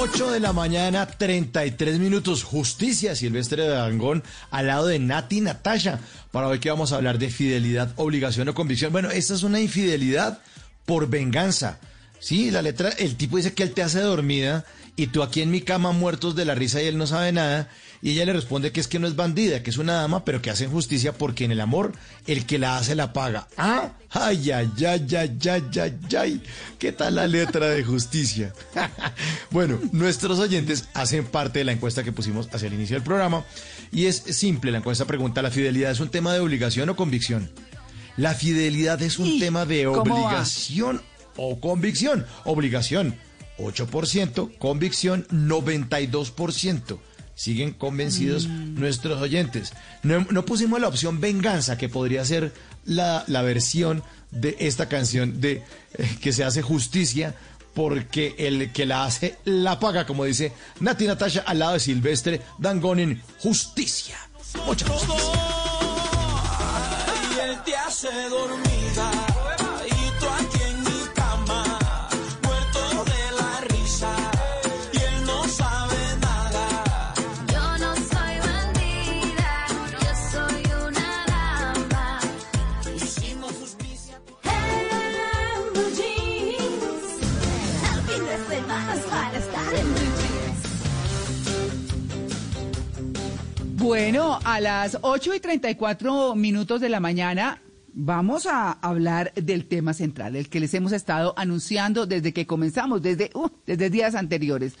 8 de la mañana, 33 minutos. Justicia, Silvestre de Dangón, al lado de Nati Natasha. Para hoy que vamos a hablar de fidelidad, obligación o convicción. Bueno, esta es una infidelidad por venganza. Sí, la letra, el tipo dice que él te hace dormida y tú aquí en mi cama muertos de la risa y él no sabe nada. Y ella le responde que es que no es bandida, que es una dama, pero que hacen justicia porque en el amor el que la hace la paga. Ah, ay, ay, ay, ay, ay, ay, ay. ¿Qué tal la letra de justicia? bueno, nuestros oyentes hacen parte de la encuesta que pusimos hacia el inicio del programa. Y es simple, la encuesta pregunta, ¿la fidelidad es un tema de obligación o convicción? La fidelidad es un tema de obligación o convicción. Obligación, 8%, convicción, 92%. Siguen convencidos Mm. nuestros oyentes. No, no pusimos la opción venganza, que podría ser la, la versión de esta canción de eh, que se hace justicia porque el que la hace la paga, como dice Nati Natasha al lado de Silvestre Dangón en Justicia. Mucha justicia. Y él te hace dormida, Bueno, a las 8 y 34 minutos de la mañana vamos a hablar del tema central, el que les hemos estado anunciando desde que comenzamos, desde, uh, desde días anteriores.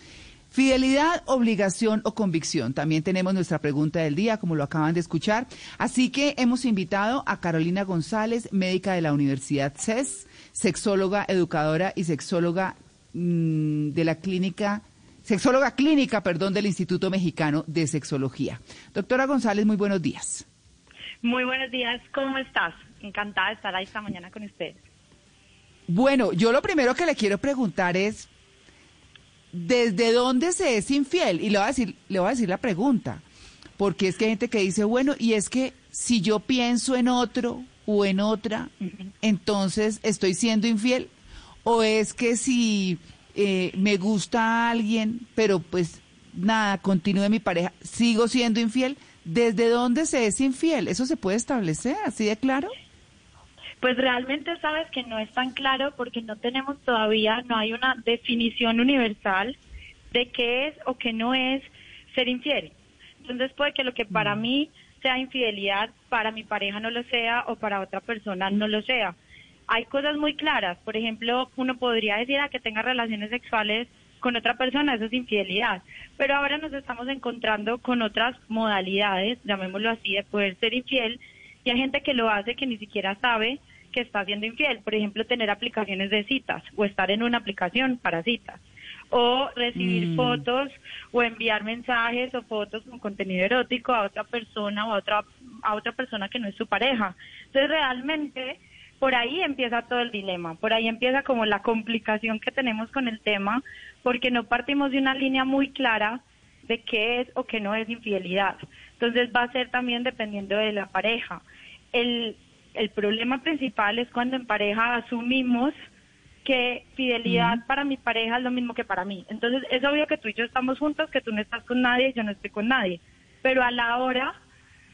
Fidelidad, obligación o convicción. También tenemos nuestra pregunta del día, como lo acaban de escuchar. Así que hemos invitado a Carolina González, médica de la Universidad CES, sexóloga, educadora y sexóloga mm, de la clínica sexóloga clínica, perdón, del Instituto Mexicano de Sexología. Doctora González, muy buenos días. Muy buenos días, ¿cómo estás? Encantada de estar ahí esta mañana con ustedes. Bueno, yo lo primero que le quiero preguntar es, ¿desde dónde se es infiel? Y le voy a decir, le voy a decir la pregunta, porque es que hay gente que dice, bueno, y es que si yo pienso en otro o en otra, entonces estoy siendo infiel, o es que si eh, me gusta a alguien, pero pues nada, continúe mi pareja, sigo siendo infiel. ¿Desde dónde se es infiel? ¿Eso se puede establecer así de claro? Pues realmente sabes que no es tan claro porque no tenemos todavía, no hay una definición universal de qué es o qué no es ser infiel. Entonces puede que lo que para mí sea infidelidad, para mi pareja no lo sea o para otra persona no lo sea. Hay cosas muy claras, por ejemplo, uno podría decir a que tenga relaciones sexuales con otra persona, eso es infidelidad. Pero ahora nos estamos encontrando con otras modalidades, llamémoslo así, de poder ser infiel, y hay gente que lo hace que ni siquiera sabe que está siendo infiel. Por ejemplo, tener aplicaciones de citas o estar en una aplicación para citas. O recibir Mm. fotos o enviar mensajes o fotos con contenido erótico a otra persona o a otra, a otra persona que no es su pareja. Entonces, realmente, por ahí empieza todo el dilema. Por ahí empieza como la complicación que tenemos con el tema, porque no partimos de una línea muy clara de qué es o qué no es infidelidad. Entonces va a ser también dependiendo de la pareja. El, el problema principal es cuando en pareja asumimos que fidelidad para mi pareja es lo mismo que para mí. Entonces es obvio que tú y yo estamos juntos, que tú no estás con nadie y yo no estoy con nadie. Pero a la hora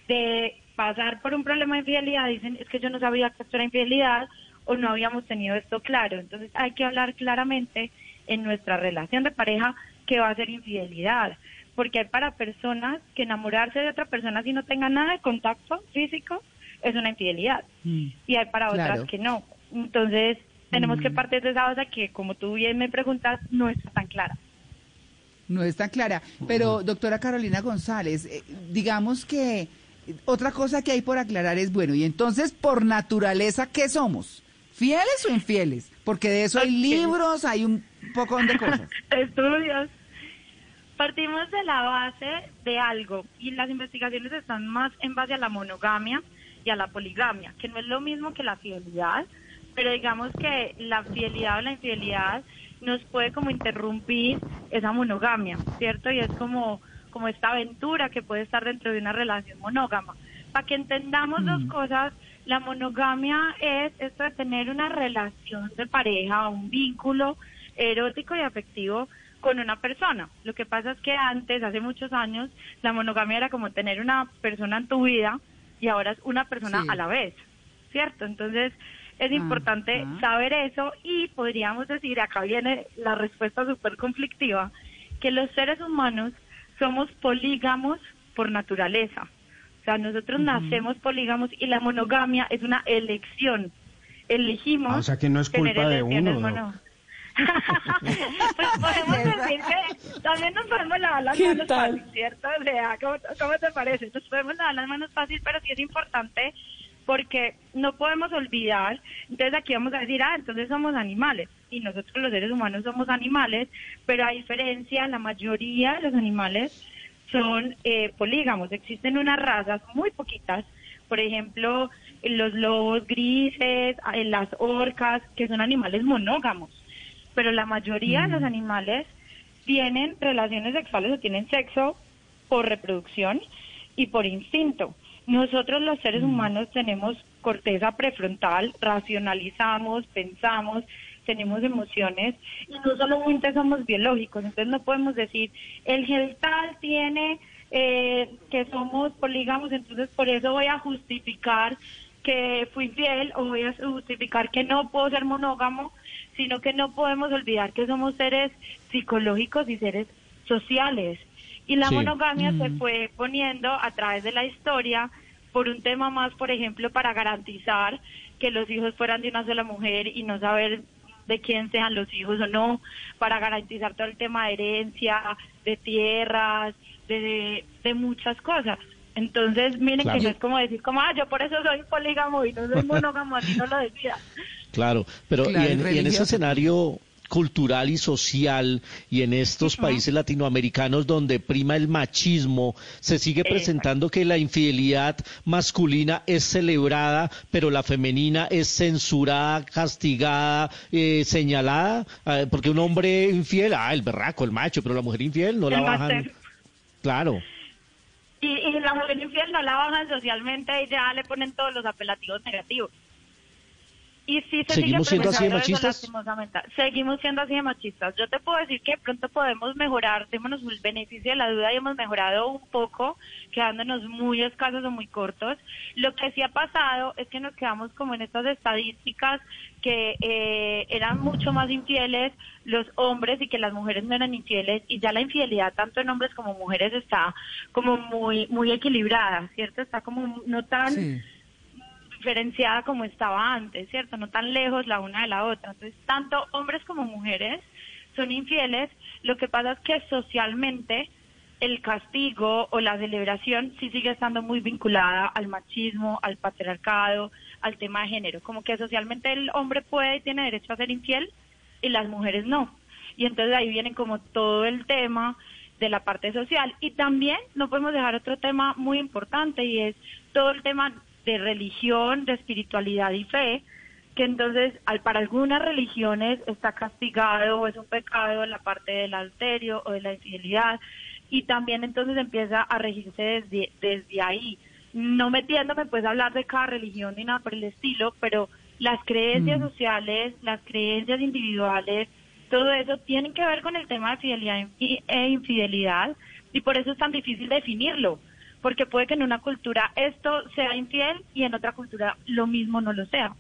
de pasar por un problema de infidelidad dicen es que yo no sabía que esto era infidelidad o no habíamos tenido esto claro. Entonces hay que hablar claramente en nuestra relación de pareja que va a ser infidelidad. Porque hay para personas que enamorarse de otra persona si no tenga nada de contacto físico es una infidelidad Mm. y hay para otras que no. Entonces, tenemos que partir de esa base que, como tú bien me preguntas, no está tan clara. No es tan clara. Pero, doctora Carolina González, eh, digamos que otra cosa que hay por aclarar es, bueno, y entonces, por naturaleza, ¿qué somos? ¿Fieles o infieles? Porque de eso hay libros, hay un poco de cosas. Estudios. Partimos de la base de algo y las investigaciones están más en base a la monogamia y a la poligamia, que no es lo mismo que la fidelidad, pero digamos que la fidelidad o la infidelidad nos puede como interrumpir esa monogamia, ¿cierto? Y es como, como esta aventura que puede estar dentro de una relación monógama. Para que entendamos dos cosas, la monogamia es esto de tener una relación de pareja, un vínculo erótico y afectivo con una persona. Lo que pasa es que antes, hace muchos años, la monogamia era como tener una persona en tu vida y ahora es una persona Sí. a la vez, ¿cierto? Entonces es importante Ajá. saber eso y podríamos decir, acá viene la respuesta súper conflictiva, que los seres humanos somos polígamos por naturaleza. O sea, nosotros nacemos polígamos y la monogamia es una elección. Elegimos Ah, o sea que no es culpa de uno, mono- pues podemos decir que también nos podemos lavar las ¿Qué manos tal? fácil, ¿cierto? O sea, ¿cómo, cómo te parece? Nos podemos lavar las manos fácil, pero sí es importante porque no podemos olvidar, entonces aquí vamos a decir, ah, entonces somos animales, y nosotros los seres humanos somos animales, pero a diferencia, la mayoría de los animales son eh, polígamos, existen unas razas muy poquitas, por ejemplo, los lobos grises, eh, las orcas, que son animales monógamos, pero la mayoría de los animales tienen relaciones sexuales o tienen sexo por reproducción y por instinto. Nosotros los seres humanos tenemos corteza prefrontal, racionalizamos, pensamos, tenemos emociones y no solamente somos biológicos, entonces no podemos decir el gel tal tiene eh, que somos polígamos, entonces por eso voy a justificar que fui infiel o voy a justificar que no puedo ser monógamo, sino que no podemos olvidar que somos seres psicológicos y seres sociales. Y la Sí. monogamia se fue poniendo a través de la historia por un tema más, por ejemplo, para garantizar que los hijos fueran de una sola mujer y no saber de quién sean los hijos o no, para garantizar todo el tema de herencia, de tierras, de, de, de muchas cosas. Entonces, miren Claro. que no es como decir, como, ah, yo por eso soy polígamo y no soy monógamo, así no lo decía. Claro, pero Claro, y, en, y en ese escenario cultural y social y en estos países latinoamericanos donde prima el machismo, se sigue presentando que la infidelidad masculina es celebrada, pero la femenina es censurada, castigada, eh, señalada, eh, porque un hombre infiel, ah, el berraco, el macho, pero la mujer infiel no la bajan. Claro. Y, y la mujer infiel no la bajan socialmente y ya le ponen todos los apelativos negativos. Y sí se ¿Seguimos sigue siendo así de machistas? lastimosamente. Seguimos siendo así de machistas. Yo te puedo decir que de pronto podemos mejorar, démonos el beneficio de la duda y hemos mejorado un poco, quedándonos muy escasos o muy cortos. Lo que sí ha pasado es que nos quedamos como en estas estadísticas que eh, eran mucho más infieles los hombres y que las mujeres no eran infieles y ya la infidelidad tanto en hombres como mujeres está como muy muy equilibrada, ¿cierto? Está como no tan Sí. Diferenciada como estaba antes, ¿cierto? No tan lejos la una de la otra. Entonces, tanto hombres como mujeres son infieles. Lo que pasa es que socialmente el castigo o la celebración sí sigue estando muy vinculada al machismo, al patriarcado, al tema de género. Como que socialmente el hombre puede y tiene derecho a ser infiel y las mujeres no. Y entonces ahí viene como todo el tema de la parte social. Y también no podemos dejar otro tema muy importante y es todo el tema de religión, de espiritualidad y fe, que entonces al, para algunas religiones está castigado o es un pecado la parte del adulterio o de la infidelidad y también entonces empieza a regirse desde, desde ahí. No metiéndome pues a hablar de cada religión ni nada por el estilo, pero las creencias sociales, las creencias individuales, todo eso tienen que ver con el tema de fidelidad y- e infidelidad y por eso es tan difícil definirlo, porque puede que en una cultura esto sea infiel y en otra cultura lo mismo no lo sea.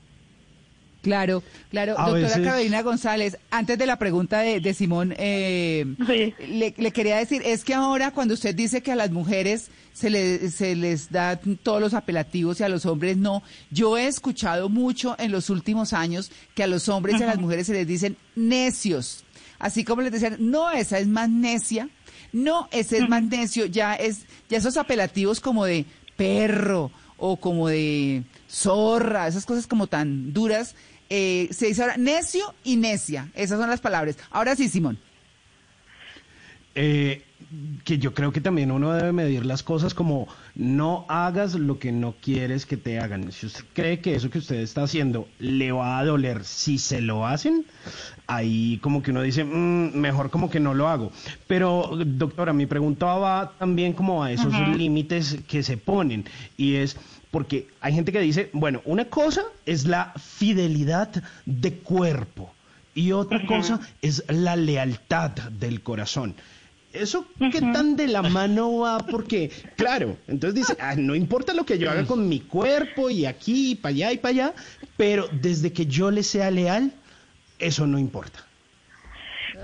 Claro, claro. A Doctora veces- Carolina González, antes de la pregunta de, de Simón, eh, Sí. le, le quería decir, es que ahora cuando usted dice que a las mujeres se, le- se les da todos los apelativos y a los hombres no, yo he escuchado mucho en los últimos años que a los hombres y a las mujeres se les dicen necios. Así como les decían, no, esa es más necia, no, ese es más necio, ya es, ya esos apelativos como de perro o como de zorra, esas cosas como tan duras, eh, se dice ahora necio y necia, esas son las palabras. Ahora sí, Simón. Eh, que yo creo que también uno debe medir las cosas como no hagas lo que no quieres que te hagan. Si usted cree que eso que usted está haciendo le va a doler si se lo hacen, ahí como que uno dice, "Mm, mejor como que no lo hago. Pero, doctora, mi pregunta va también como a esos límites que se ponen y es porque hay gente que dice, bueno, una cosa es la fidelidad de cuerpo y otra cosa es la lealtad del corazón. ¿Eso qué tan de la mano va? Porque, claro, entonces dice, "Ah, no importa lo que yo haga con mi cuerpo y aquí, y para allá y para allá, pero desde que yo le sea leal, eso no importa.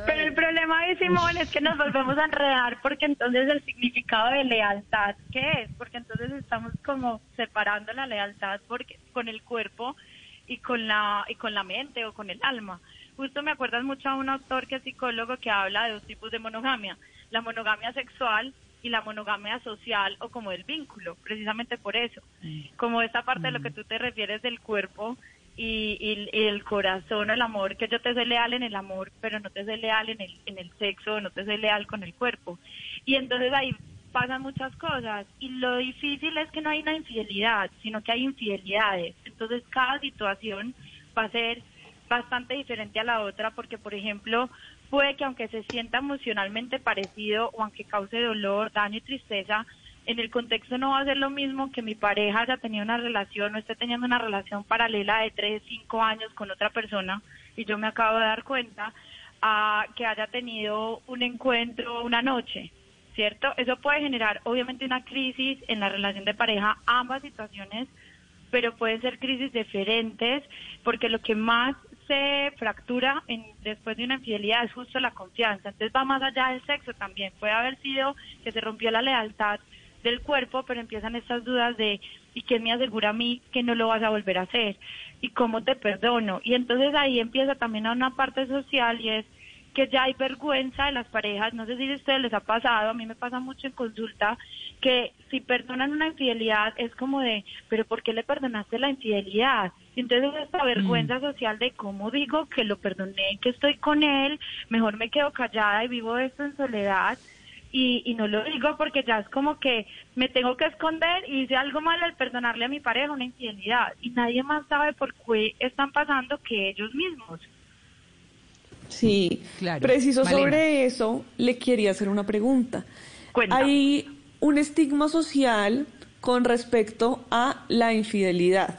Pero el problema de Simón es que nos volvemos a enredar porque entonces el significado de lealtad, ¿qué es? Porque entonces estamos como separando la lealtad porque con el cuerpo y con la y con la mente o con el alma. Justo me acuerdas mucho a un autor que es psicólogo que habla de dos tipos de monogamia, la monogamia sexual y la monogamia social o como el vínculo, precisamente por eso. Como esta parte de lo que tú te refieres del cuerpo y, y- y el corazón, el amor, que yo te soy leal en el amor, pero no te soy leal en el, en el sexo, no te soy leal con el cuerpo. Y entonces ahí pasan muchas cosas. Y lo difícil es que no hay una infidelidad, sino que hay infidelidades. Entonces cada situación va a ser bastante diferente a la otra, porque por ejemplo, puede que aunque se sienta emocionalmente parecido o aunque cause dolor, daño y tristeza, en el contexto no va a ser lo mismo que mi pareja haya tenido una relación o esté teniendo una relación paralela de 3, 5 años con otra persona y yo me acabo de dar cuenta a que haya tenido un encuentro una noche, ¿cierto? Eso puede generar obviamente una crisis en la relación de pareja, ambas situaciones, pero pueden ser crisis diferentes porque lo que más se fractura en, después de una infidelidad es justo la confianza. Entonces va más allá del sexo también. Puede haber sido que se rompió la lealtad del cuerpo, pero empiezan estas dudas de ¿y quién me asegura a mí que no lo vas a volver a hacer? ¿Y cómo te perdono? Y entonces ahí empieza también a una parte social y es que ya hay vergüenza de las parejas, no sé si a ustedes les ha pasado, a mí me pasa mucho en consulta, que si perdonan una infidelidad es como de, pero ¿por qué le perdonaste la infidelidad? Y entonces esta vergüenza social de cómo digo que lo perdoné, que estoy con él, mejor me quedo callada y vivo esto en soledad. Y, y no lo digo porque ya es como que me tengo que esconder y hice algo mal al perdonarle a mi pareja una infidelidad. Y nadie más sabe por qué están pasando que ellos mismos. Sí, Claro. preciso Malena. sobre eso, le quería hacer una pregunta. Cuenta. Hay un estigma social con respecto a la infidelidad.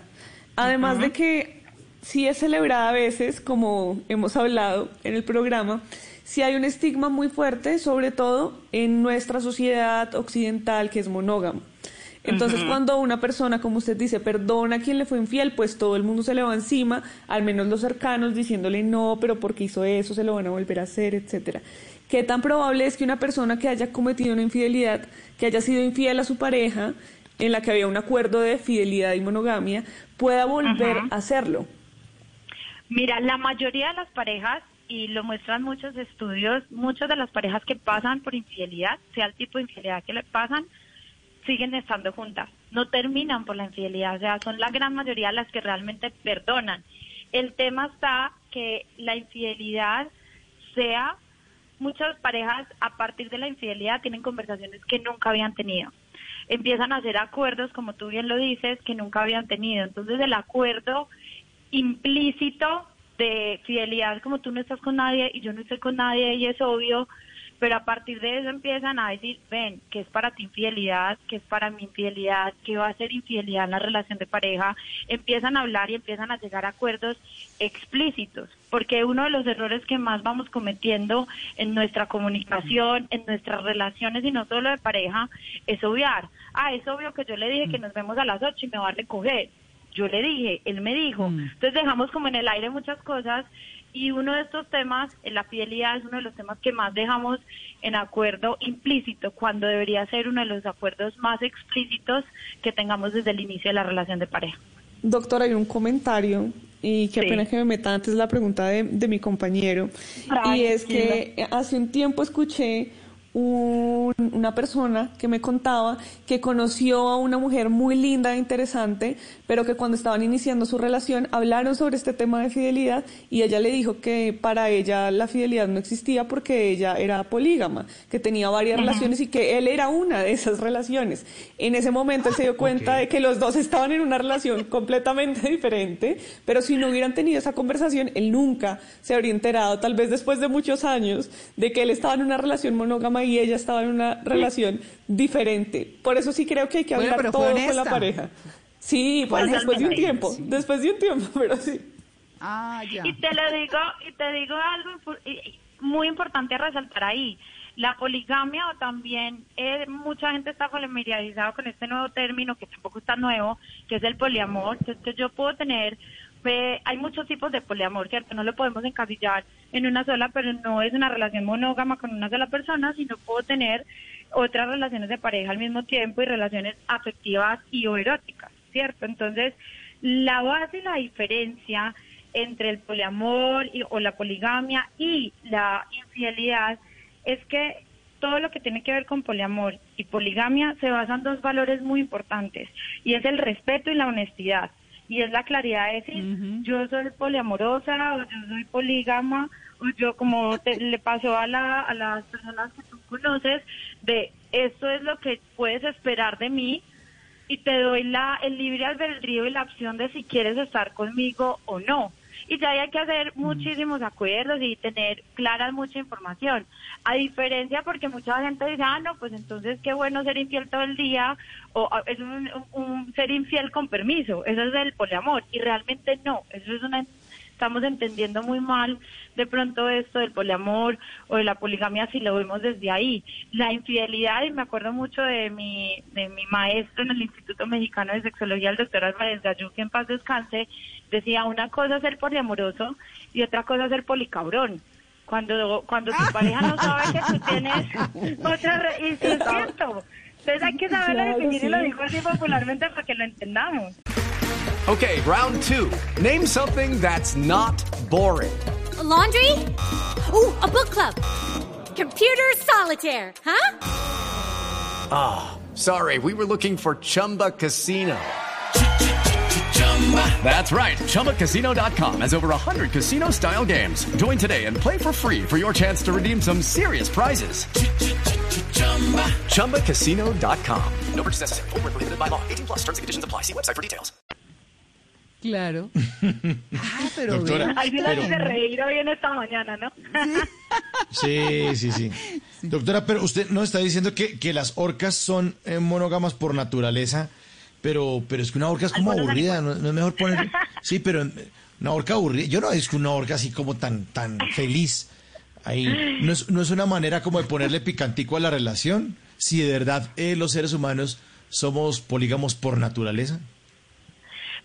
Además de que sí es celebrada a veces, como hemos hablado en el programa, sí hay un estigma muy fuerte, sobre todo en nuestra sociedad occidental que es monógama. Entonces, cuando una persona, como usted dice, perdona a quien le fue infiel, pues todo el mundo se le va encima, al menos los cercanos, diciéndole no, pero porque hizo eso, se lo van a volver a hacer, etcétera. ¿Qué tan probable es que una persona que haya cometido una infidelidad, que haya sido infiel a su pareja, en la que había un acuerdo de fidelidad y monogamia, pueda volver a hacerlo? Mira, la mayoría de las parejas, y lo muestran muchos estudios, muchas de las parejas que pasan por infidelidad, sea el tipo de infidelidad que le pasan, siguen estando juntas, no terminan por la infidelidad, o sea, son la gran mayoría las que realmente perdonan. El tema está que la infidelidad sea, muchas parejas a partir de la infidelidad tienen conversaciones que nunca habían tenido. Empiezan a hacer acuerdos, como tú bien lo dices, que nunca habían tenido. Entonces el acuerdo implícito de fidelidad, como tú no estás con nadie y yo no estoy con nadie y es obvio, pero a partir de eso empiezan a decir, ven, que es para ti infidelidad, que es para mi infidelidad, que va a ser infidelidad en la relación de pareja, empiezan a hablar y empiezan a llegar a acuerdos explícitos, porque uno de los errores que más vamos cometiendo en nuestra comunicación, en nuestras relaciones y no solo de pareja, es obviar, ah, es obvio que yo le dije que nos vemos a las ocho y me va a recoger, yo le dije, él me dijo. Entonces dejamos como en el aire muchas cosas y uno de estos temas, la fidelidad, es uno de los temas que más dejamos en acuerdo implícito, cuando debería ser uno de los acuerdos más explícitos que tengamos desde el inicio de la relación de pareja. Doctor, hay un comentario y qué Sí. pena que me meta antes la pregunta de, de mi compañero. y es que hace un tiempo escuché un- una persona que me contaba que conoció a una mujer muy linda e interesante, pero que cuando estaban iniciando su relación hablaron sobre este tema de fidelidad y ella le dijo que para ella la fidelidad no existía porque ella era polígama, que tenía varias relaciones y que él era una de esas relaciones. En ese momento él se dio cuenta de que los dos estaban en una relación completamente diferente, pero si no hubieran tenido esa conversación, él nunca se habría enterado, tal vez después de muchos años, de que él estaba en una relación monógama y ella estaba en una relación diferente. Por eso sí creo que hay que Bueno, hablar fue todo con la pareja. Sí, pues Totalmente. después de un tiempo, después de un tiempo, pero sí. Ah, ya. Y te lo digo, y te digo algo muy importante a resaltar ahí. La poligamia o también eh, mucha gente está familiarizada con este nuevo término que tampoco está nuevo, que es el poliamor. Entonces yo puedo tener, eh, hay muchos tipos de poliamor, ¿cierto? No lo podemos encasillar en una sola, pero no es una relación monógama con una sola persona, sino puedo tener otras relaciones de pareja al mismo tiempo y relaciones afectivas y o eróticas, ¿cierto? Entonces, la base la diferencia entre el poliamor y- o la poligamia y la infidelidad es que todo lo que tiene que ver con poliamor y poligamia se basa en dos valores muy importantes y es el respeto y la honestidad y es la claridad de decir yo soy poliamorosa o yo soy polígama o yo como te- le pasó a, la, a las personas que tú conoces de esto es lo que puedes esperar de mí y te doy la, el libre albedrío y la opción de si quieres estar conmigo o no. Y ya hay que hacer muchísimos acuerdos y tener clara mucha información. A diferencia, porque mucha gente dice, ah, no, pues entonces qué bueno ser infiel todo el día, o ah, es un, un- un ser infiel con permiso. Eso es el poliamor. Y realmente no. Eso es una estamos entendiendo muy mal de pronto esto del poliamor o de la poligamia si lo vemos desde ahí. La infidelidad, y me acuerdo mucho de mi, de mi maestro en el Instituto Mexicano de Sexología, el doctor Álvarez Gallú, que en paz descanse, decía una cosa es ser poliamoroso y otra cosa es ser policabrón. Cuando, cuando tu pareja no sabe que tú tienes otra... re- Y sí es cierto. Entonces hay que saberlo Claro, definir y lo sí. digo así popularmente para que lo entendamos. Okay, round two. Name something that's not boring. laundry? Ooh, a book club. Computer solitaire, huh? Ah, sorry, we were looking for Chumba Casino. That's right. ChumbaCasino.com has over 100 casino style games. Join today and play for free for your chance to redeem some serious prizes. ChumbaCasino.com. No purchase necessary. Void where prohibited by law. 18 plus terms and conditions apply. See website for details. Claro. Ah, pero Doctora, sí la Pero- hice reír hoy en esta mañana, ¿no? Sí, sí, sí. Doctora, pero usted nos está diciendo que, que las orcas son eh, monógamas por naturaleza, pero, pero es que una orca es como aburrida, ¿no, no es mejor poner... Sí, pero una orca aburrida, yo no es que una orca así como tan, tan feliz. Ahí, ¿no es, no es una manera como de ponerle picantico a la relación? Si de verdad eh, los seres humanos somos polígamos por naturaleza.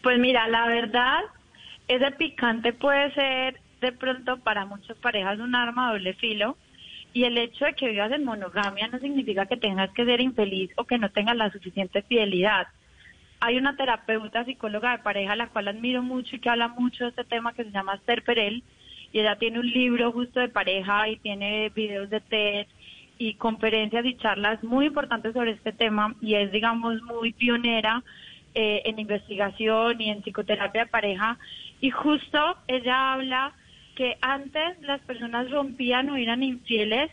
Pues mira, la verdad, ese picante puede ser de pronto para muchas parejas un arma doble filo. Y el hecho de que vivas en monogamia no significa que tengas que ser infeliz o que no tengas la suficiente fidelidad. Hay una terapeuta psicóloga de pareja la cual admiro mucho y que habla mucho de este tema que se llama Esther Perel. Y ella tiene un libro justo de pareja y tiene videos de TED y conferencias y charlas muy importantes sobre este tema y es, digamos, muy pionera eh, en investigación y en psicoterapia de pareja. Y justo ella habla que antes las personas rompían o eran infieles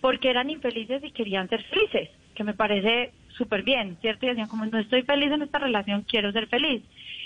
porque eran infelices y querían ser felices, que me parece súper bien, ¿cierto? Y decían como no estoy feliz en esta relación, quiero ser feliz.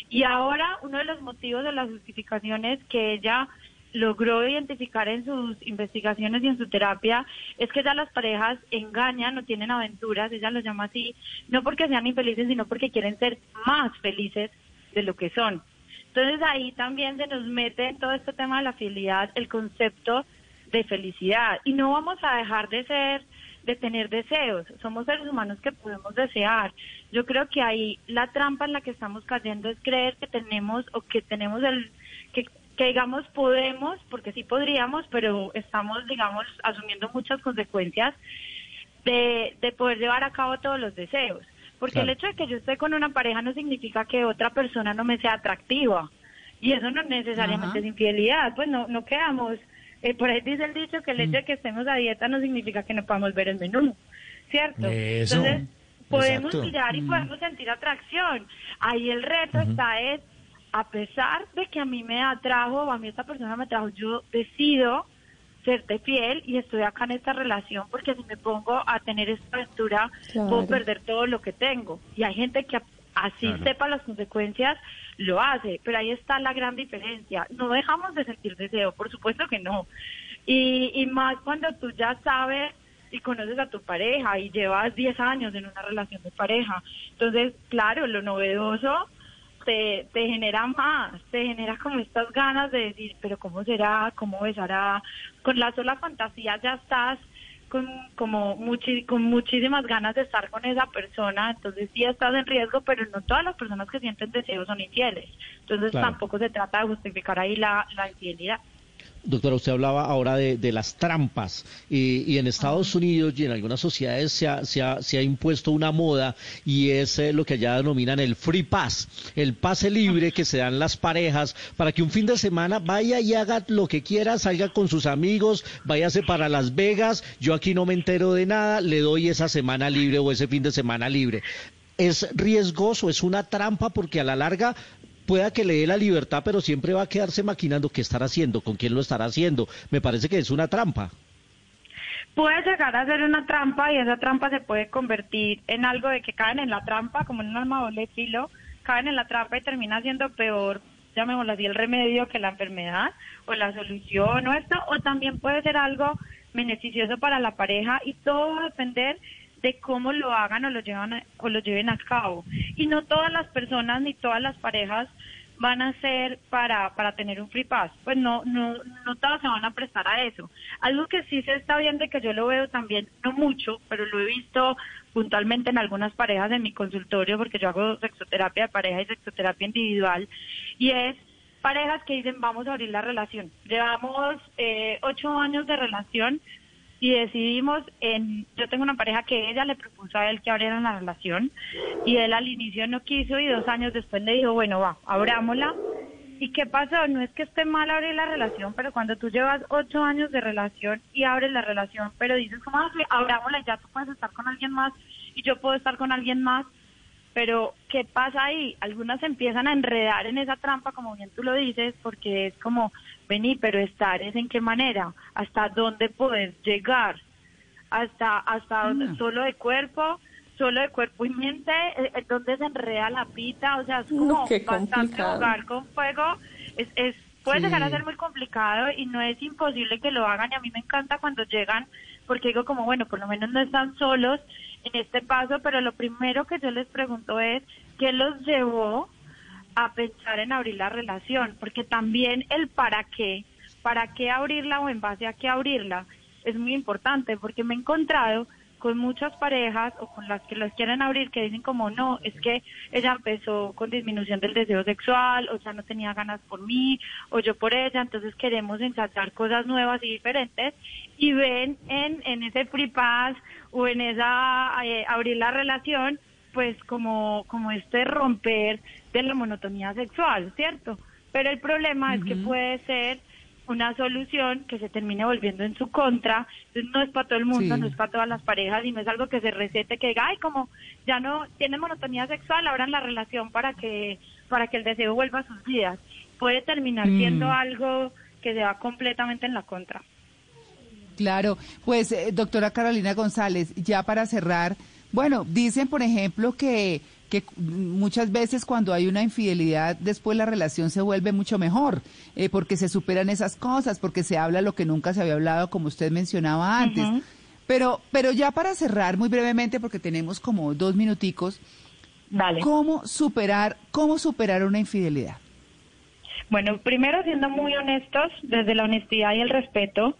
Y ahora uno de los motivos de las justificaciones que ella logró identificar en sus investigaciones y en su terapia es que ya las parejas engañan o tienen aventuras, ella lo llama así, no porque sean infelices, sino porque quieren ser más felices de lo que son. Entonces ahí también se nos mete en todo este tema de la fidelidad el concepto de felicidad y no vamos a dejar de ser de tener deseos. Somos seres humanos que podemos desear. Yo creo que ahí la trampa en la que estamos cayendo es creer que tenemos o que tenemos el que que digamos podemos, porque sí podríamos, pero estamos, digamos, asumiendo muchas consecuencias de, de poder llevar a cabo todos los deseos. Porque el hecho de que yo esté con una pareja no significa que otra persona no me sea atractiva. Y eso no necesariamente Ajá. es infidelidad, pues no, no quedamos. Eh, por ahí dice el dicho que el hecho de que estemos a dieta no significa que no podamos ver el menú, ¿cierto? Eso, Entonces, podemos exacto. mirar y podemos sentir atracción. Ahí el reto está es, a pesar de que a mí me atrajo, o a mí esta persona me atrajo, yo decido serte fiel y estoy acá en esta relación porque si me pongo a tener esta aventura Claro. puedo perder todo lo que tengo. Y hay gente que así Claro. sepa las consecuencias, lo hace, pero ahí está la gran diferencia. No dejamos de sentir deseo, por supuesto que no. Y, y más cuando tú ya sabes y conoces a tu pareja y llevas 10 años en una relación de pareja. Entonces, claro, lo novedoso te, te genera más, te genera como estas ganas de decir, pero ¿cómo será? ¿Cómo besará? Con la sola fantasía ya estás con como muchi- con muchísimas ganas de estar con esa persona, entonces sí estás en riesgo, pero no todas las personas que sienten deseo son infieles. Entonces Claro. tampoco se trata de justificar ahí la, la infidelidad. Doctora, usted hablaba ahora de, de las trampas y, y en Estados Unidos y en algunas sociedades se ha, se ha- se ha impuesto una moda y es eh, lo que allá denominan el free pass, el pase libre que se dan las parejas para que un fin de semana vaya y haga lo que quiera, salga con sus amigos, váyase para Las Vegas, yo aquí no me entero de nada, le doy esa semana libre o ese fin de semana libre. Es riesgoso, es una trampa porque a la larga pueda que le dé la libertad, pero siempre va a quedarse maquinando qué estará haciendo, con quién lo estará haciendo. Me parece que es una trampa. Puede llegar a ser una trampa y esa trampa se puede convertir en algo de que caen en la trampa, como en un arma doble filo, caen en la trampa y termina siendo peor, llamémoslo así, el remedio que la enfermedad o la solución o esto, o también puede ser algo beneficioso para la pareja y todo va a depender de cómo lo hagan o lo llevan o lo lleven a cabo. Y no todas las personas ni todas las parejas van a ser para, para tener un free pass. Pues no, no, no todas se van a prestar a eso. Algo que sí se está viendo y que yo lo veo también, no mucho, pero lo he visto puntualmente en algunas parejas en mi consultorio, porque yo hago sexoterapia de pareja y sexoterapia individual, y es parejas que dicen vamos a abrir la relación. Llevamos eh, ocho años de relación y decidimos en yo tengo una pareja que ella le propuso a él que abrieran la relación y él al inicio no quiso y dos años después le dijo bueno va abrámosla. Y qué pasó no es que esté mal abrir la relación pero cuando tú llevas ocho años de relación y abres la relación pero dices como "Ah, abrámosla ya tú puedes estar con alguien más y yo puedo estar con alguien más. Pero, ¿qué pasa ahí? Algunas empiezan a enredar en esa trampa, como bien tú lo dices, porque es como, vení, pero estar es en qué manera, hasta dónde puedes llegar, hasta hasta dónde- solo de cuerpo, solo de cuerpo y mente, eh, eh, donde se enreda la pita, o sea, es como bastante jugar con fuego, es, es puede Sí. llegar a ser muy complicado y no es imposible que lo hagan y a mí me encanta cuando llegan porque digo como bueno por lo menos no están solos en este paso pero lo primero que yo les pregunto es qué los llevó a pensar en abrir la relación porque también el para qué para qué abrirla o en base a qué abrirla es muy importante porque me he encontrado con muchas parejas o con las que los quieren abrir que dicen como no, es que ella empezó con disminución del deseo sexual o ya no tenía ganas por mí o yo por ella, entonces queremos ensayar cosas nuevas y diferentes y ven en, en ese free pass o en esa eh, abrir la relación pues como, como este romper de la monotonía sexual, ¿cierto? Pero el problema es que puede ser una solución que se termine volviendo en su contra. Entonces no es para todo el mundo, Sí. no es para todas las parejas y no es algo que se recete que diga, ay, como ya no tienen monotonía sexual, abran la relación para que para que el deseo vuelva a sus vidas. Puede terminar Mm. siendo algo que se va completamente en la contra. Claro, pues eh, doctora Carolina González, ya para cerrar, bueno, dicen por ejemplo que, que muchas veces cuando hay una infidelidad, después la relación se vuelve mucho mejor, eh, porque se superan esas cosas, porque se habla lo que nunca se había hablado, como usted mencionaba antes. Pero, pero ya para cerrar muy brevemente, porque tenemos como dos minuticos, Dale. ¿cómo superar, cómo superar una infidelidad? Bueno, primero siendo muy honestos, desde la honestidad y el respeto,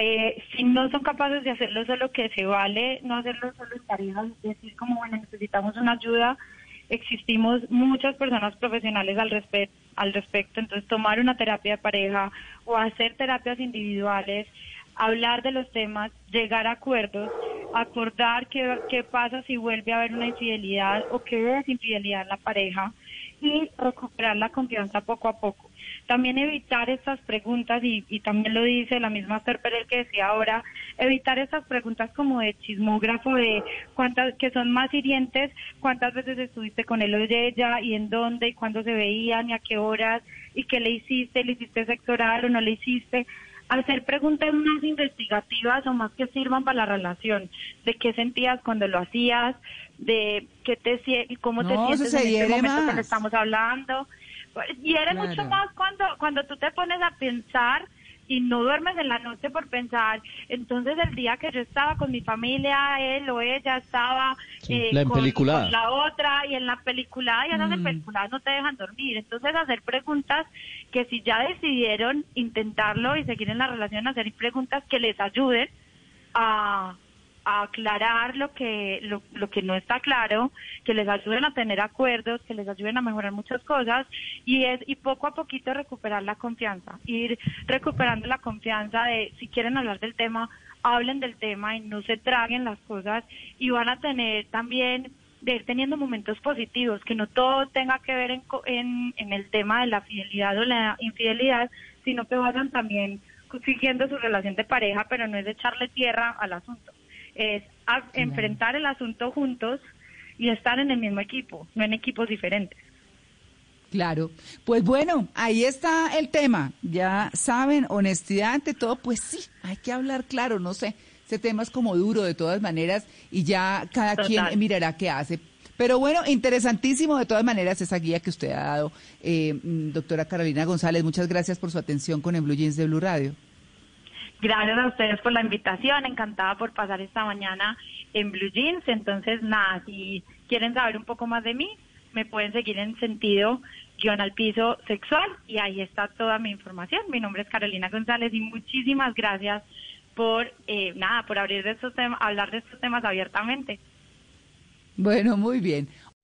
Eh, si no son capaces de hacerlo solo, que se vale no hacerlo solo en pareja, decir como, bueno, necesitamos una ayuda, existimos muchas personas profesionales al, respe- al respecto, entonces tomar una terapia de pareja o hacer terapias individuales, hablar de los temas, llegar a acuerdos, acordar qué, qué pasa si vuelve a haber una infidelidad o qué es infidelidad en la pareja y recuperar la confianza poco a poco. También evitar estas preguntas, y, y también lo dice la misma Esther Perel que decía ahora, evitar estas preguntas como de chismógrafo, de cuántas, que son más hirientes, cuántas veces estuviste con él o ella, y en dónde, y cuándo se veían, y a qué horas, y qué le hiciste, le hiciste sexo oral o no le hiciste hacer preguntas más investigativas o más que sirvan para la relación, de qué sentías cuando lo hacías, de qué te cómo te No, sientes en este momento que le estamos hablando. Y eres Claro. mucho más cuando cuando tú te pones a pensar y no duermes en la noche por pensar. Entonces el día que yo estaba con mi familia, él o ella estaba Sí, eh, la con, con la otra y en la peliculada y esas Mm. empeliculada no te dejan dormir. Entonces hacer preguntas que si ya decidieron intentarlo y seguir en la relación, hacer preguntas que les ayuden a, a aclarar lo que lo, lo que no está claro, que les ayuden a tener acuerdos, que les ayuden a mejorar muchas cosas y es y poco a poquito recuperar la confianza, ir recuperando la confianza de si quieren hablar del tema, hablen del tema y no se traguen las cosas y van a tener también de ir teniendo momentos positivos, que no todo tenga que ver en, en, en el tema de la fidelidad o la infidelidad, sino que vayan también siguiendo su relación de pareja, pero no es echarle tierra al asunto, es a- enfrentar el asunto juntos y estar en el mismo equipo, no en equipos diferentes. Claro. Pues bueno, ahí está el tema. Ya saben, honestidad ante todo, pues sí, hay que hablar claro, no sé. Ese tema es como duro de todas maneras y ya cada Total. quien mirará qué hace. Pero bueno, interesantísimo de todas maneras esa guía que usted ha dado, eh, doctora Carolina González. Muchas gracias por su atención con el Blue Jeans de Blue Radio. Gracias a ustedes por la invitación, encantada por pasar esta mañana en Blue Jeans. Entonces, nada, si quieren saber un poco más de mí, me pueden seguir en sentido guion al piso sexual y ahí está toda mi información. Mi nombre es Carolina González y muchísimas gracias por, eh, nada, por abrir de estos temas, hablar de estos temas abiertamente. Bueno, muy bien.